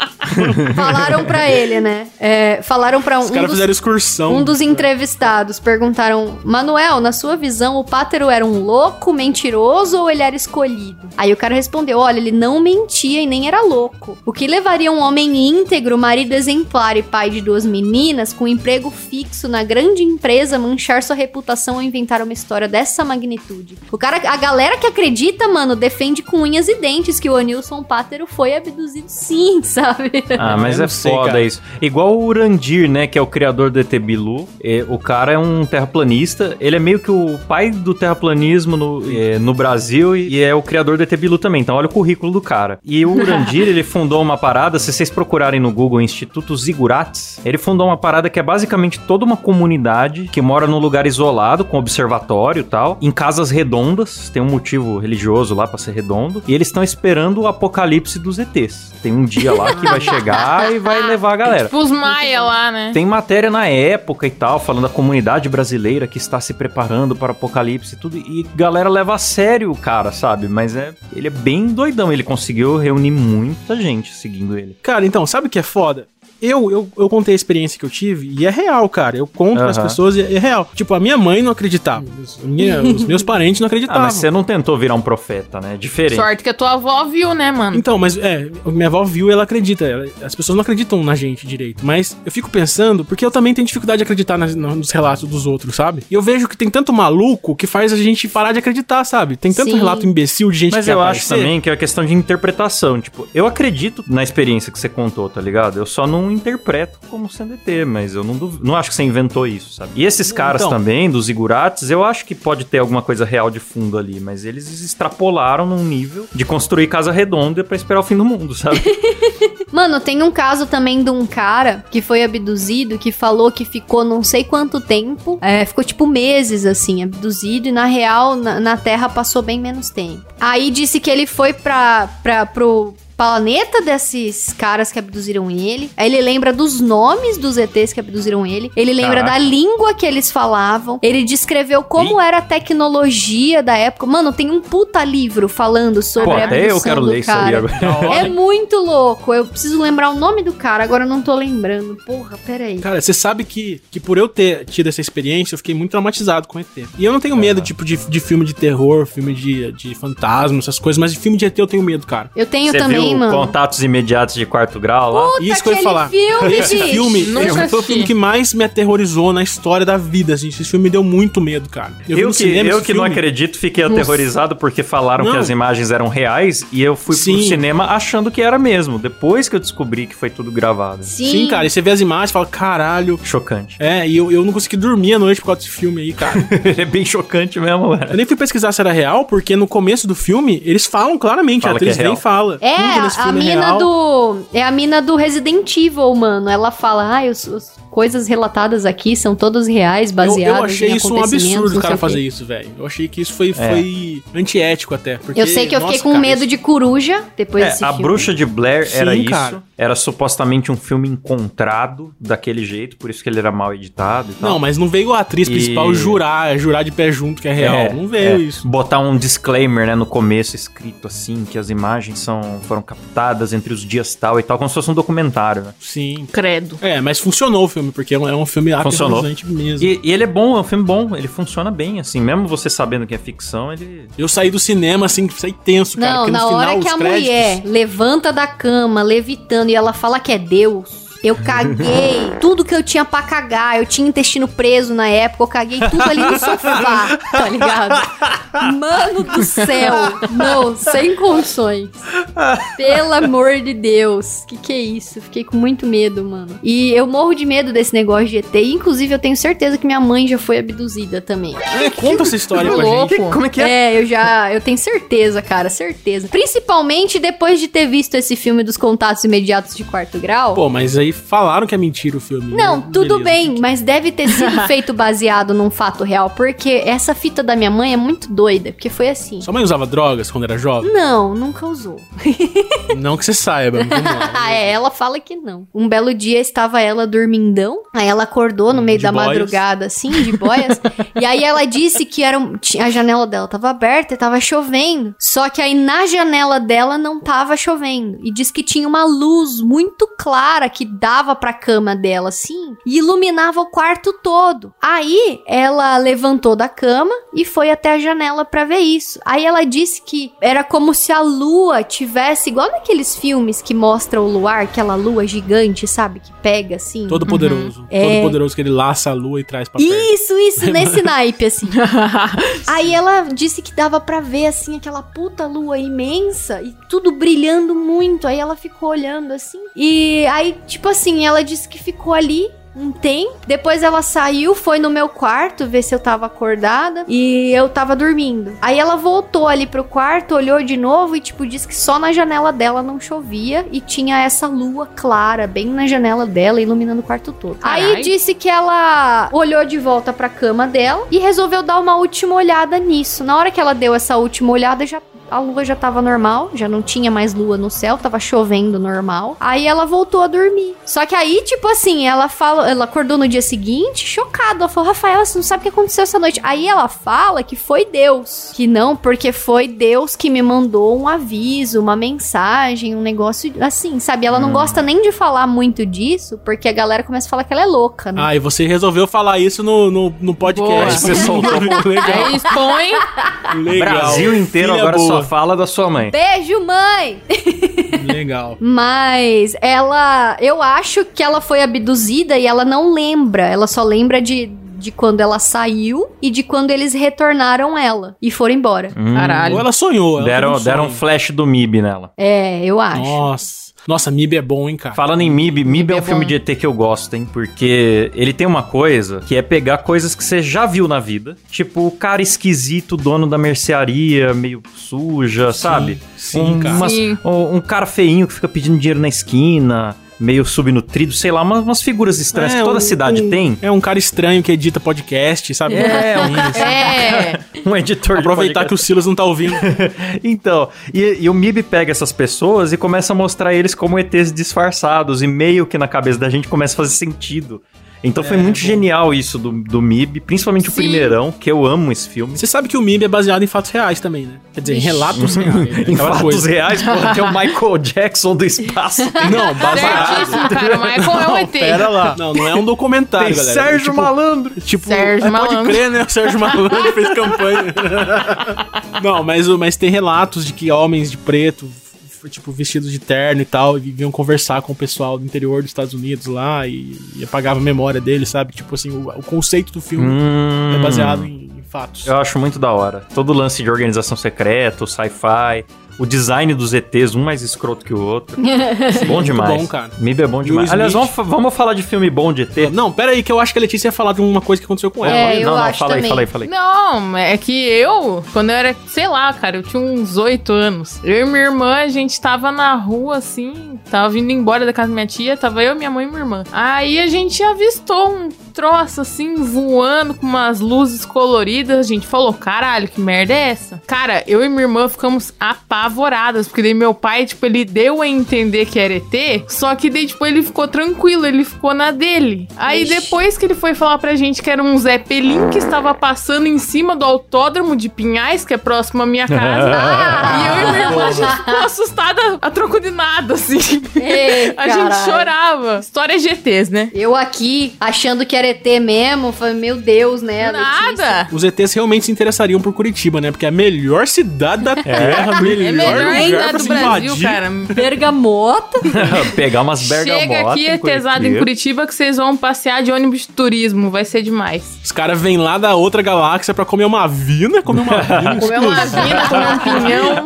Falaram pra ele, né? É, falaram pra um, Os um caras dos fizeram excursão. Um dos entrevistados perguntaram: Manuel, na sua visão, o Pátero era um louco, mentiroso ou ele era escolhido? Aí o cara respondeu: Olha, ele não mentia e nem era louco. O que levaria um homem íntegro, marido exemplar e pai de duas meninas, com emprego fixo na grande empresa, manchar sua reputação ou inventar uma história dessa magnitude? O cara, a galera que acredita, mano, defende com unhas e dentes que o Anilson Pátero foi abduzido sim, [LAUGHS] sabe? Ah, mas é sei, foda cara. isso. Igual o Urandir, né, que é o criador do ET Bilu. É, o cara é um terraplanista. Ele é meio que o pai do terraplanismo no, é, no Brasil e, e é o criador do ET Bilu também. Então olha o currículo do cara. E o Urandir, [LAUGHS] ele fundou uma parada, se vocês procurarem no Google Instituto Zigurates, ele fundou uma parada que é basicamente toda uma comunidade que mora num lugar isolado, com observatório e tal, em casas redondas. Tem um motivo religioso lá pra ser redondo. E eles estão esperando o apocalipse dos ETs. Tem um dia lá que vai chegar e vai [LAUGHS] levar a galera. Tipo os Maia lá, né? Tem matéria na época e tal, falando da comunidade brasileira que está se preparando para o apocalipse e tudo. E galera leva a sério o cara, sabe? Mas é, ele é bem doidão. Ele conseguiu reunir muita gente seguindo ele. Cara, então, sabe o que é foda? Eu, eu, eu contei a experiência que eu tive e é real, cara. Eu conto pras Aham. pessoas e é real. Tipo, a minha mãe não acreditava. Os, minha- [LAUGHS] os meus parentes não Ah, acreditavam. mas você não tentou virar um profeta, né? Diferente. Sorte que a tua avó viu, né, mano? Então, mas é, minha avó viu e ela acredita. Ela- as pessoas não acreditam na gente direito. Mas eu fico pensando, porque eu também tenho dificuldade de acreditar nas- nos relatos dos outros, sabe? E eu vejo que tem tanto maluco que faz a gente parar de acreditar, sabe? Tem tanto Sim. relato imbecil de gente Mas que eu quer acho aparecer. também que é a questão de interpretação. Tipo, eu acredito na experiência que você contou, tá ligado? Eu só não interpreto como ET, mas eu não, duv- não acho que você inventou isso, sabe? E esses caras Então. também, dos Igurates, eu acho que pode ter alguma coisa real de fundo ali, mas eles extrapolaram num nível de construir casa redonda pra esperar o fim do mundo, sabe? [LAUGHS] Mano, tem um caso também de um cara que foi abduzido, que falou que ficou não sei quanto tempo, é, ficou tipo meses assim, abduzido, e na real, na, na Terra passou bem menos tempo. Aí disse que ele foi pra, pra, pro planeta desses caras que abduziram ele. Aí ele lembra dos nomes dos ETs que abduziram ele. Ele lembra Caraca. da língua que eles falavam. Ele descreveu como era a tecnologia da época. Mano, tem um puta livro falando sobre Pô, a até abdução eu quero do ler isso aí cara. agora. É muito louco. Eu preciso lembrar o nome do cara, agora eu não tô lembrando. Porra, peraí. Cara, você sabe que, que por eu ter tido essa experiência, eu fiquei muito traumatizado com ET. E eu não tenho medo, tipo, de, de filme de terror, filme de, de fantasma, essas coisas, mas de filme de ET eu tenho medo, cara. Eu tenho Você também, mano. Contatos Imediatos de Quarto Grau lá? Puta, Isso que eu ia falar. filme, Esse bicho. filme Nunca foi o filme que mais me aterrorizou na história da vida, assim. Esse filme me deu muito medo, cara. Eu, no que, cinema eu esse que não acredito, fiquei Nossa. aterrorizado porque falaram Não. que as imagens eram reais e eu fui pro Sim. cinema achando que era mesmo. Depois que eu descobri que foi tudo gravado. Sim. Sim, cara, e você vê as imagens e fala, caralho. Chocante. É, e eu, eu não consegui dormir à noite por causa desse filme aí, cara. [LAUGHS] Ele é bem chocante mesmo, Eu velho. nem fui pesquisar se era real, porque no começo do filme, eles falam claramente, Fala a atriz é nem fala. É, Tudo nesse a, a filme é mina real. do. É a mina do Resident Evil, mano. Ela fala, ai, os, os coisas relatadas aqui são todas reais, Eu, baseadas eu achei em isso um absurdo o cara fazer isso, velho. Eu achei que isso foi, É. foi antiético até. Porque, Eu sei que eu fiquei nossa, com cara, medo isso- de coruja depois É, desse a filme. Bruxa de Blair era Sim, isso. cara. Era supostamente um filme encontrado daquele jeito, por isso que ele era mal editado e tal. Não, mas não veio a atriz E- principal jurar, jurar de pé junto que é real. É, não veio é. isso. Botar um disclaimer, né, no começo, escrito assim, que as imagens são, foram captadas entre os dias tal e tal, como se fosse um documentário, né? Sim. Credo. É, mas funcionou o filme, porque é um, é um filme Funcionou. aterrorizante mesmo. E, e ele é bom, é um filme bom, ele funciona bem, assim, mesmo você sabendo que é ficção, ele... Eu saí do cinema, assim, saí tenso, cara. Não, na final, hora que a créditos- mulher levanta da cama, levitando, e ela fala que é Deus. Eu caguei [LAUGHS] tudo que eu tinha pra cagar. Eu tinha intestino preso na época. Eu caguei tudo ali no sofá, tá ligado? Mano do céu. Não, sem condições. Pelo amor de Deus. Que que é isso? Fiquei com muito medo, mano. E eu morro de medo desse negócio de ET. E, inclusive, eu tenho certeza que minha mãe já foi abduzida também. É, conta essa história pra louco. gente. Como é que é? É, eu já. Eu tenho certeza, cara, certeza. Principalmente depois de ter visto esse filme dos contatos imediatos de quarto grau. Pô, mas aí falaram que é mentira o filme. Não, né? tudo Beleza. bem, mas deve ter sido [LAUGHS] feito baseado num fato real, porque essa fita da minha mãe é muito doida, porque foi assim. Sua mãe usava drogas quando era jovem? Não, nunca usou. [LAUGHS] não que você saiba. Ah, [LAUGHS] é, ela fala que não. Um belo dia estava ela dormindão, aí ela acordou no meio De da boias. madrugada, assim, de boias, e aí ela disse que era um- a janela dela tava aberta e tava chovendo. Só que aí na janela dela não tava chovendo. E disse que tinha uma luz muito clara que dava pra cama dela, assim, e iluminava o quarto todo. Aí ela levantou da cama e foi até a janela pra ver isso. Aí ela disse que era como se a lua tivesse, igual naqueles filmes que mostram o luar, aquela lua gigante, sabe? Que pega assim. Todo poderoso. É. Todo poderoso que ele laça a lua e traz pra perto. Isso, isso, [LAUGHS] nesse naipe, assim. [LAUGHS] Aí ela disse que dava pra ver, assim, aquela puta lua imensa e tudo brilhando muito. Aí ela ficou olhando, assim. E aí, tipo assim, ela disse que ficou ali um tempo. Depois ela saiu, foi no meu quarto ver se eu tava acordada e eu tava dormindo. Aí ela voltou ali pro quarto, olhou de novo e tipo disse que só na janela dela não chovia e tinha essa lua clara bem na janela dela iluminando o quarto todo. Aí Carai. disse que ela olhou de volta pra cama dela e resolveu dar uma última olhada nisso. Na hora que ela deu essa última olhada, já a lua já tava normal, já não tinha mais lua no céu, tava chovendo normal. Aí ela voltou a dormir. Só que aí, tipo assim, ela fala, ela acordou no dia seguinte, chocada. Ela falou: "Rafaela, você não sabe o que aconteceu essa noite?". Aí ela fala que foi Deus, que não, porque foi Deus que me mandou um aviso, uma mensagem, um negócio assim, sabe? Ela não gosta nem de falar muito disso, porque a galera começa a falar que ela é louca, né? Ah, e você resolveu falar isso no, no, no podcast. Boa. Você soltou. [LAUGHS] legal, expõe. legal. Brasil inteiro Filha agora boa. só fala da sua mãe. Beijo, mãe! [LAUGHS] Legal. Mas ela. Eu acho que ela foi abduzida e ela não lembra. Ela só lembra de, de quando ela saiu e de quando eles retornaram ela e foram embora. Hum, Caralho. Ou ela sonhou. Ela deram, um deram um flash do MIB nela. É, eu acho. Nossa. Nossa, MIB é bom, hein, cara. Falando em MIB, MIB é um é filme bom. de ET que eu gosto, hein? Porque ele tem uma coisa que é pegar coisas que você já viu na vida. Tipo, o cara esquisito, dono da mercearia, meio suja, sabe? sim, um, cara. umas- Sim. um, um cara feinho que fica pedindo dinheiro na esquina, meio subnutrido, sei lá, umas, umas figuras estranhas que toda um- cidade um- tem. É um cara estranho que edita podcast, sabe? É, um- Isso. [LAUGHS] É. [LAUGHS] Um editor de Aproveitar que o Silas não tá ouvindo. [LAUGHS] Então, e, e o MIB pega essas pessoas e começa a mostrar eles como ETs disfarçados, e meio que na cabeça da gente começa a fazer sentido. Então foi muito genial isso do, do MIB, principalmente o Sim. primeirão, que eu amo esse filme. Você sabe que o MIB é baseado em fatos reais também, né? Quer dizer, em relatos [LAUGHS] reais. né? Em fatos coisa. reais, porra, tem o [LAUGHS] Michael Jackson do espaço. [LAUGHS] Não, baseado. Cara. O Michael é um ET. Pera lá. Não, não é um documentário, Tem galera. Sérgio tipo, Malandro. Tipo, Sérgio é, pode Malandro. crer, né? O Sérgio Malandro fez campanha. Não, mas, o- mas tem relatos de que homens de preto, tipo, vestidos de terno e tal, viviam conversar com o pessoal do interior dos Estados Unidos lá e, e apagava a memória deles, sabe? Tipo assim, o, o conceito do filme Hum, é baseado em, em fatos. Eu acho muito da hora. Todo lance de organização secreta, sci-fi, o design dos ETs, um mais escroto que o outro. [LAUGHS] bom demais. bom, cara. MIB é bom demais. Aliás, vamos, vamos falar de filme bom de ET? Não, pera aí, que eu acho que a Letícia ia falar de uma coisa que aconteceu com ela. É, eu não, não, acho fala aí, também. fala aí, fala aí. Não, é que eu, quando eu era, sei lá, cara, eu tinha uns oito anos. Eu e minha irmã, a gente tava na rua, assim, tava vindo embora da casa da minha tia, tava eu, minha mãe e minha irmã. Aí a gente avistou um troço, assim, voando com umas luzes coloridas. A gente falou, caralho, que merda é essa? Cara, eu e minha irmã ficamos apavoradas, porque daí meu pai, tipo, ele deu a entender que era ET, só que daí, tipo, ele ficou tranquilo, ele ficou na dele. Aí Ixi. depois que ele foi falar pra gente que era um Zé Pelim que estava passando em cima do autódromo de Pinhais, que é próximo à minha casa. [LAUGHS] e eu e minha irmã, a gente ficou assustada a troco de nada, assim. Ei, [LAUGHS] a gente chorava. História GTs, né? Eu aqui, achando que era ET mesmo, falei, meu Deus, né? Nada. Os ETs realmente se interessariam por Curitiba, né? Porque é a melhor cidade da Terra, melhor, É melhor lugar ainda pra do se Brasil, invadir. cara. [LAUGHS] Bergamota. [LAUGHS] Pegar umas bergamotas. Chega aqui, em ETzado em Curitiba, que vocês vão passear de ônibus de turismo. Vai ser demais. Os caras vêm lá da outra galáxia pra comer uma vina, comer uma [LAUGHS] vina. Comer uma vina, comer um pinhão.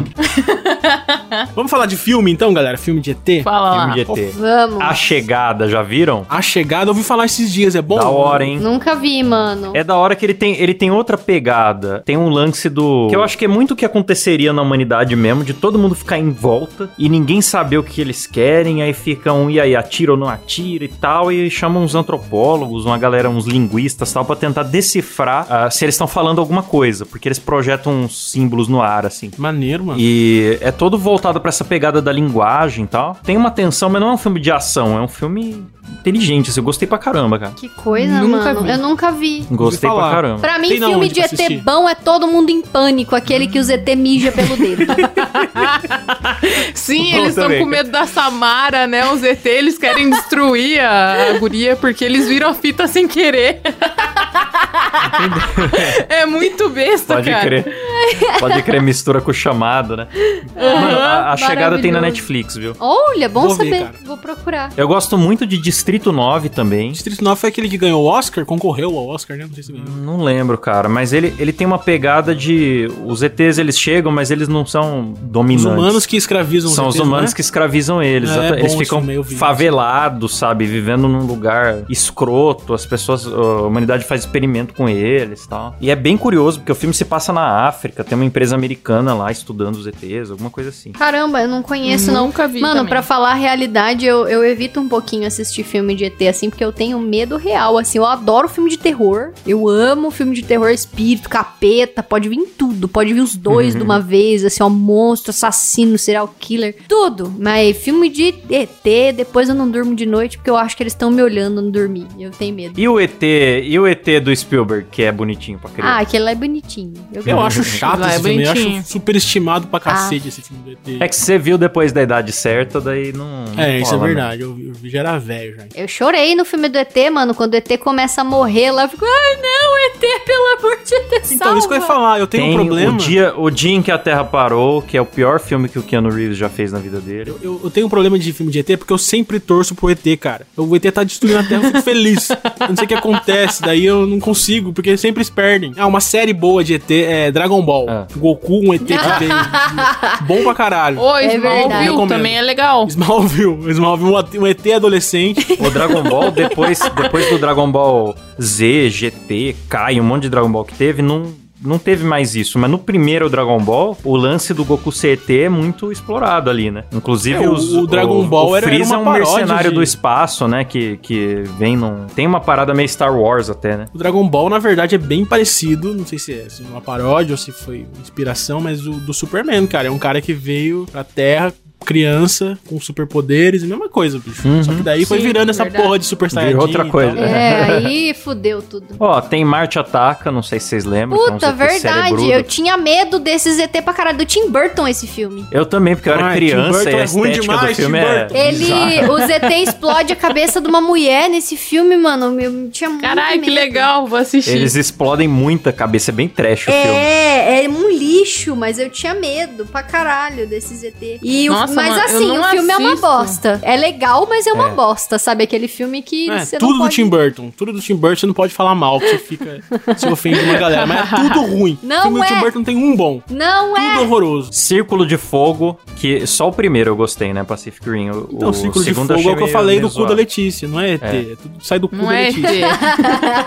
Vamos falar de filme então, galera? Filme de ET? Fala lá. Filme de ET. Vamos. A Chegada, já viram? A Chegada, eu ouvi falar esses dias, é bom? Da hora, hein? Nunca vi, mano. É da hora que ele tem, ele tem outra pegada. Tem um lance do. Que eu acho que é muito o que aconteceria na humanidade mesmo, de todo mundo ficar em volta e ninguém saber o que eles querem, aí ficam, e aí, atira ou não atira e tal, e chamam uns antropólogos, uma galera, uns linguistas e tal, pra tentar decifrar ah, se eles estão falando alguma coisa, porque eles projetam uns símbolos no ar, assim. Maneiro, mano. E é todo voltado pra essa pegada da linguagem e tal. Tem uma tensão, mas não é um filme de ação, é um filme inteligente. assim, Eu gostei pra caramba, cara. Que coisa, Nunca mano. vi. Eu nunca vi. Gostei pra caramba. Pra mim, Tem filme de ET assistir? bom é todo mundo em pânico, aquele que os ET mija pelo dedo. [LAUGHS] Sim, Bom eles estão com medo da Samara, né? Os ET, eles querem destruir a, a guria porque eles viram a fita sem querer. [LAUGHS] é muito besta, Pode cara. crer. [LAUGHS] Pode crer, mistura com o chamado, né? Mano, a, a chegada tem na. Netflix, viu? Olha, bom Vou ver, saber. cara. Vou procurar. Eu gosto muito de Distrito 9 também. Distrito 9 foi aquele que ganhou o Oscar, concorreu ao Oscar, né? Não sei se ganhou. Não lembro, cara, mas ele, ele tem uma pegada de. Os ETs eles chegam, mas eles não são Os dominantes. humanos que escravizam São os ETs, humanos né? que escravizam eles. É, é eles ficam vi. favelados, sabe? Vivendo num lugar escroto. As pessoas. A humanidade faz experimento com eles e tal. E é bem curioso, porque o filme se passa na África. Tem uma empresa americana lá estudando os ETs, alguma coisa assim. Caramba, eu não conheço, não. Nunca vi Mano, pra falar a realidade, eu, eu evito um pouquinho assistir filme de ET, assim, porque eu tenho medo real, assim. Eu adoro filme de terror. Eu amo filme de terror, espírito, capeta, pode vir tudo. Pode vir os dois de uma vez, assim, ó, monstro, assassino, serial killer, tudo. Mas filme de ET, depois eu não durmo de noite, porque eu acho que eles estão me olhando no dormir. Eu tenho medo. E o ET, e o ET do Spielberg, que é bonitinho pra criança? Ah, aquele lá é bonitinho. Eu Eu [LAUGHS] gosto. acho chato Lá é esse filme, eu acho super estimado pra cacete esse filme do ET. É que você viu depois da idade certa, daí não. É, não isso é né? verdade. Eu, eu já era velho já. Eu chorei no filme do ET, mano. Quando o ET começa a morrer lá, eu fico, ai não, ET, pelo amor de Deus. Então, isso que eu ia salva." falar, eu tenho Tem um problema. O dia, o dia em que a Terra parou, que é o pior filme que o Keanu Reeves já fez na vida dele. Eu, eu tenho um problema de filme de ET porque eu sempre torço pro ET, cara. O ET tá destruindo a Terra, eu fico feliz. Eu não sei o que acontece, daí eu não consigo, porque sempre eles perdem. Ah, uma série boa de ET é Dragon Ball. Ah. Goku, um ET que veio. [LAUGHS] Bom pra caralho. Ô, É Smallville também é legal. Smallville, Smallville, um um ET adolescente. O Dragon Ball, depois, depois do Dragon Ball Z, GT, Kai, um monte de Dragon Ball que teve, não, não teve mais isso. Mas no primeiro Dragon Ball, o lance do Goku CT é muito explorado ali, né? Inclusive É, o- os, o Dragon Ball o era- era Freeza uma é um mercenário de- do espaço, né? Que, que vem num... Tem uma parada meio Star Wars até, né? O Dragon Ball, na verdade, é bem parecido. Não sei se é se é uma paródia ou se foi inspiração, mas o do Superman, cara. É um cara que veio pra Terra, criança, com superpoderes, a mesma coisa, bicho. Só que daí foi Sim, virando essa verdade. porra de Super Saiyajin. Virou outra e coisa. É, [LAUGHS] aí fudeu tudo. Ó, tem Marte Ataca, não sei se vocês lembram. é um Puta, verdade. Eu tinha medo desses ET pra caralho. Do Tim Burton esse filme. Eu também, porque eu era Ai, criança e a é ruim estética demais, do filme Tim é. Ele, o ZT explode a cabeça de uma mulher nesse filme, mano. Eu tinha muito Caralho, que legal, vou assistir. Eles explodem muita cabeça, é bem trash o filme. É, é um lixo, mas eu tinha medo pra caralho desses ET. E o, Nossa, mas mano, assim, não o filme é uma assisto. bosta. É legal, mas é uma É. bosta, sabe? Aquele filme que É, você tudo não do pode... Tim Burton. Tudo do Tim Burton você não pode falar mal, que você fica. [LAUGHS] se ofende uma galera. Mas é tudo ruim. Não o filme é. do Tim Burton não tem um bom. Não Tudo é! horroroso. Círculo de Fogo, que só o primeiro eu gostei, né? Pacific Rim. O, Então, o Círculo de segundo Fogo é o que eu falei do cu da. Letícia, não é ET. É. tudo sai do cu Não da é Letícia. ET.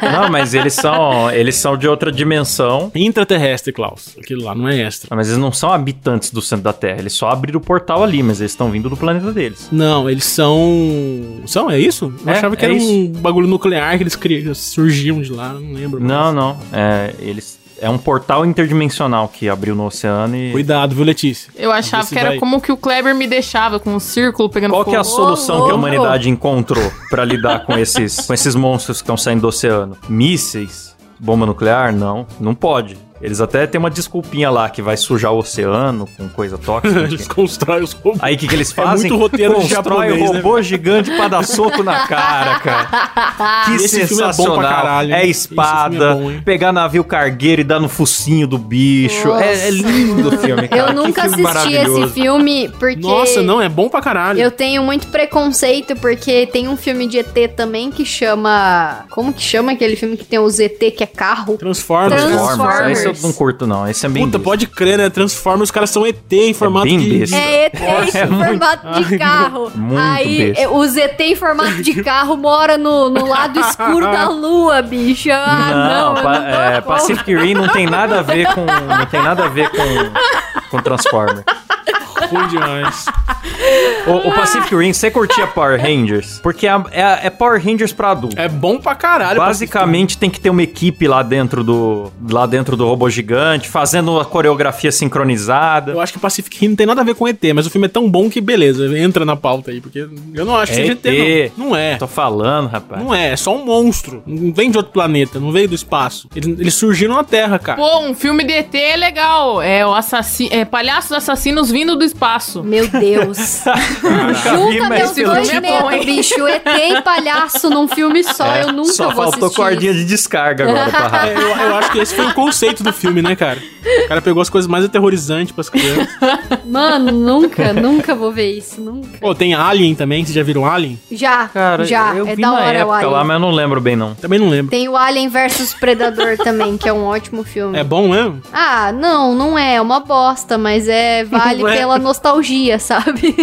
[LAUGHS] Não, mas eles são, eles são de outra dimensão. Intraterrestre, Klaus. Aquilo lá, não é extra. Não, Mas eles não são habitantes do centro da Terra. Eles só abriram o portal ali, mas eles estão vindo do planeta deles. Não, eles são. São, é isso? Eu É, achava que é era isso. um bagulho nuclear que eles criam, surgiam de lá, não lembro. mais. Não, não. É, eles, é um portal interdimensional que abriu no oceano e. Cuidado, viu, Letícia? Eu achava que era vai- como que o Kleber me deixava, com um círculo pegando Qual que é a solução que a humanidade encontrou pra lidar com esses, com esses monstros que estão saindo do oceano? Mísseis? Bomba nuclear? Não, não pode. Eles até têm uma desculpinha lá que vai sujar o oceano com coisa tóxica. [LAUGHS] Eles constroem os robôs. Aí o que, que eles É fazem? muito roteiro Constrói um né, robô gigante pra dar soco na cara, cara. [LAUGHS] Que Esse filme é bom sensacional. pra caralho? É Esse espada, filme é bom, pegar navio cargueiro e dar no focinho do bicho. É, é lindo o filme, cara. Eu nunca filme assisti esse filme porque... Nossa, não, é bom pra caralho. Eu tenho muito preconceito porque tem um filme de ET também que chama... Como que chama aquele filme que tem os ET que é carro? Transformers. Trans- Transformers. Transformers. Eu não curto, não. Esse é bem Puta, besta. pode crer, né? Transformers, os caras são ET em formato bem de... besta. É ET É em muito- formato de carro. muito Aí besta. é, os ET em formato de [LAUGHS] carro mora no, no lado escuro da [LAUGHS] lua, bicho. Ah, não, não, pa- não é. Pacific Rim não tem nada a ver com não tem nada a ver com com Transformer. Ruim demais. O, o Pacific Rim, você curtia Power Rangers? Porque é, é- é Power Rangers pra adulto. É bom pra caralho. Basicamente tem que ter uma equipe lá dentro do lá dentro do robô gigante, fazendo a coreografia sincronizada. Eu acho que Pacific Rim não tem nada a ver com ET, mas o filme é tão bom que beleza, entra na pauta aí, porque eu não acho que É seja ET. ET, não. Não é. Tô falando, rapaz. Não é, é só um monstro. Não vem de outro planeta, não veio do espaço. Eles, eles surgiram na Terra, cara. Pô, um filme de ET é legal. É o assassino, é palhaços assassinos vindo do espaço. Meu Deus. Junta meus dois é medos, bicho. ET e palhaço num filme só. É, eu nunca Só vou faltou assistir. cordinha de descarga agora pra [LAUGHS] rádio. É, eu, eu acho que esse foi o conceito do filme, né, cara? O cara pegou as coisas mais aterrorizantes pras crianças. Mano, nunca, nunca vou ver isso. Nunca. Pô, tem Alien também, vocês já viram Alien? Já, Cara, já. eu é vi da hora o época Alien. lá, mas eu não lembro bem não. Também não lembro. Tem o Alien versus Predador também, que é um ótimo filme. É bom mesmo? Ah, não, não é. É uma bosta, mas é vale é. pela nostalgia, sabe?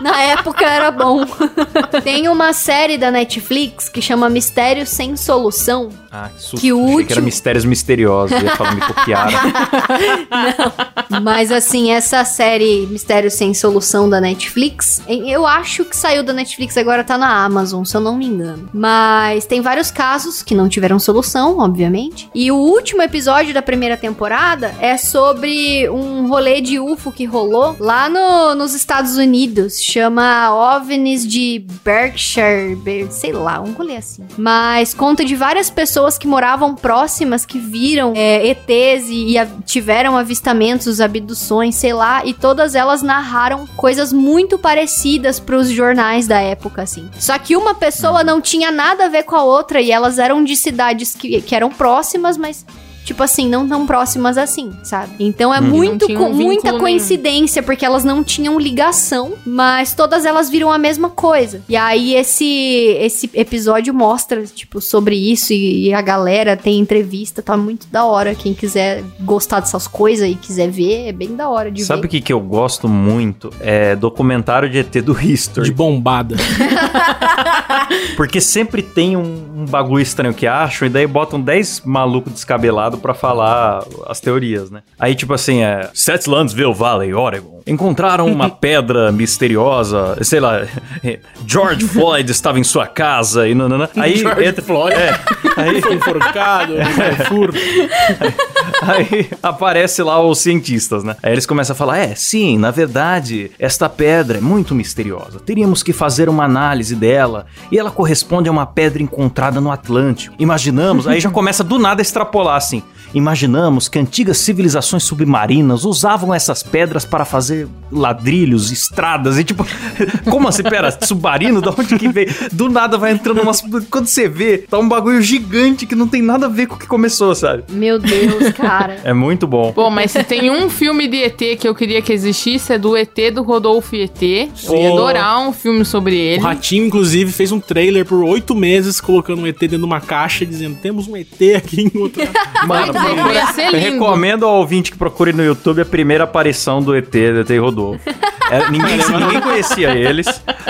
Na época era bom. [LAUGHS] Tem uma série da Netflix que chama Mistério Sem Solução. Ah, que susto. Que o Achei que último- era mistérios misteriosos. Eu ia falar, me copiaram. [LAUGHS] Mas assim, essa série Mistério Sem Solução da Netflix, eu acho que saiu da Netflix, agora tá na Amazon, se eu não me engano. Mas tem vários casos que não tiveram solução, obviamente. E o último episódio da primeira temporada é sobre um rolê de UFO que rolou lá no- nos Estados Unidos. Chama OVNIs de Berkshire, Ber- sei lá, um rolê assim. Mas conta de várias pessoas que moravam próximas que viram é, ETs e, e tiveram avistamentos, abduções, sei lá, e todas elas narraram coisas muito parecidas pros jornais da época, assim. Só que uma pessoa não tinha nada a ver com a outra e elas eram de cidades que, que eram próximas, mas. Tipo assim, não tão próximas assim, sabe? Então é. Não muito, co- muita coincidência, porque elas não tinham ligação, mas todas elas viram a mesma coisa. E aí esse, esse episódio mostra, tipo, sobre isso e, e a galera tem entrevista, tá muito da hora. Quem quiser gostar dessas coisas e quiser ver, é bem da hora de Sabe o ver. que, que eu gosto muito? É documentário de ET do De History. bombada. [LAUGHS] Porque sempre tem um, um bagulho estranho que acham e daí botam 10 malucos descabelados pra falar as teorias, né? Aí, tipo assim, é... Setlandsville Valley, Oregon. Encontraram uma [LAUGHS] pedra misteriosa, sei lá... [LAUGHS] George Floyd estava em sua casa e nanana. [LAUGHS] Aí George entra... Floyd. É, aí, Foi enforcado, é, furo. Aí aparece lá os cientistas, né? Aí eles começam a falar: é, sim, na verdade, esta pedra é muito misteriosa. Teríamos que fazer uma análise dela. E ela corresponde a uma pedra encontrada no Atlântico. Imaginamos, aí já começa do nada a extrapolar assim. Imaginamos que antigas civilizações submarinas usavam essas pedras para fazer ladrilhos, estradas e tipo, [LAUGHS] como assim? Pera, submarino? Da onde que veio? Do nada vai entrando umas. Quando você vê, tá um bagulho gigante que não tem nada a ver com o que começou, sabe? Meu Deus, cara. [LAUGHS] É muito bom. Pô, mas se tem um filme de ET que eu queria que existisse, é do ET do Rodolfo ET. Eu ia adorar um filme sobre O ele. Ratinho, inclusive, fez um trailer por oito meses colocando um ET dentro de uma caixa, dizendo: temos um ET aqui em outra. [LAUGHS] Mano, procura- ia ser Eu lindo. recomendo ao ouvinte que procure no YouTube a primeira aparição do ET, do ET Rodolfo. É, ninguém, ninguém conhecia eles.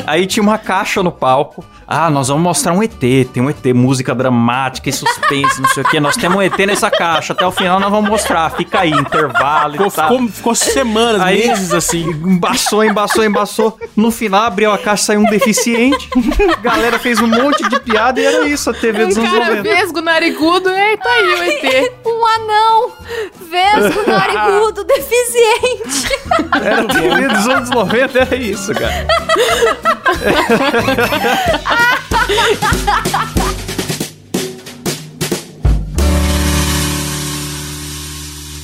Aí tinha uma caixa no palco. Ah, nós vamos mostrar um ET. Tem um ET, música dramática e suspense, não sei o quê. Nós temos um ET nessa caixa. Até o final nós vamos mostrar. Fica aí, intervalo Ficou, e tal. ficou, ficou semanas, Aí- meses assim. Embaçou, embaçou, embaçou. No final abriu a caixa, saiu um deficiente. Galera fez um monte de piada e era isso, a TV dos Um anos cara 90. vesgo, narigudo, e tá aí o ET. Um anão vesgo, [LAUGHS] narigudo, deficiente. Era a TV dos anos 90, era isso, cara. [LAUGHS]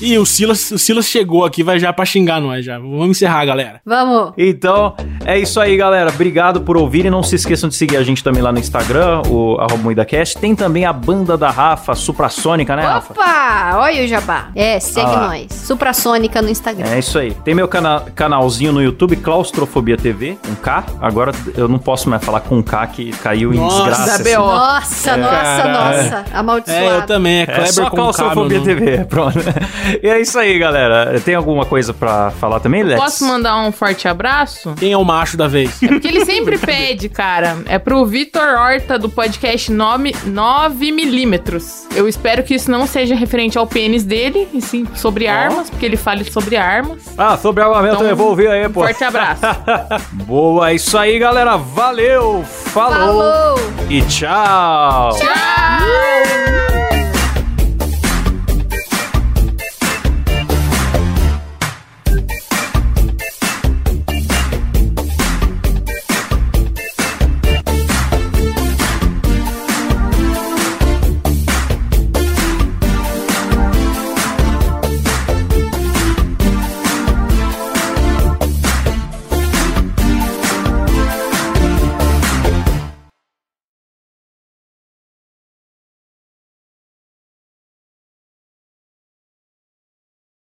E o Silas, o Silas chegou aqui, vai já pra xingar nós já. Vamos encerrar, galera. Vamos. Então, é isso aí, galera. Obrigado por ouvir e não se esqueçam de seguir a gente também lá no Instagram, o arroba MoídaCast. Tem também a banda da Rafa, Suprassônica, né, Rafa? Opa! Olha o jabá. É, segue Ah nós. Suprassônica no Instagram. É isso aí. Tem meu cana- canalzinho no YouTube, Claustrofobia TV, um K. Agora eu não posso mais falar com um K que caiu em Nossa, desgraça. da BO. Nossa, nossa, Caralho. nossa. Amaldiçoado. É, eu também. É É só com Claustrofobia nome. TV, pronto. E é isso aí, galera. Tem alguma coisa pra falar também, Lex? Posso mandar um forte abraço? Quem é o macho da vez? Porque ele sempre [LAUGHS] pede, cara. É pro Vitor Horta, do podcast 9mm. Eu espero que isso não seja referente ao pênis dele, e sim sobre armas, porque ele fale sobre armas. Ah, sobre armamento Então, eu vou ouvir aí, Um pô. forte abraço. [LAUGHS] Boa, é isso aí, galera. Valeu, falou. Falou! e tchau. Tchau!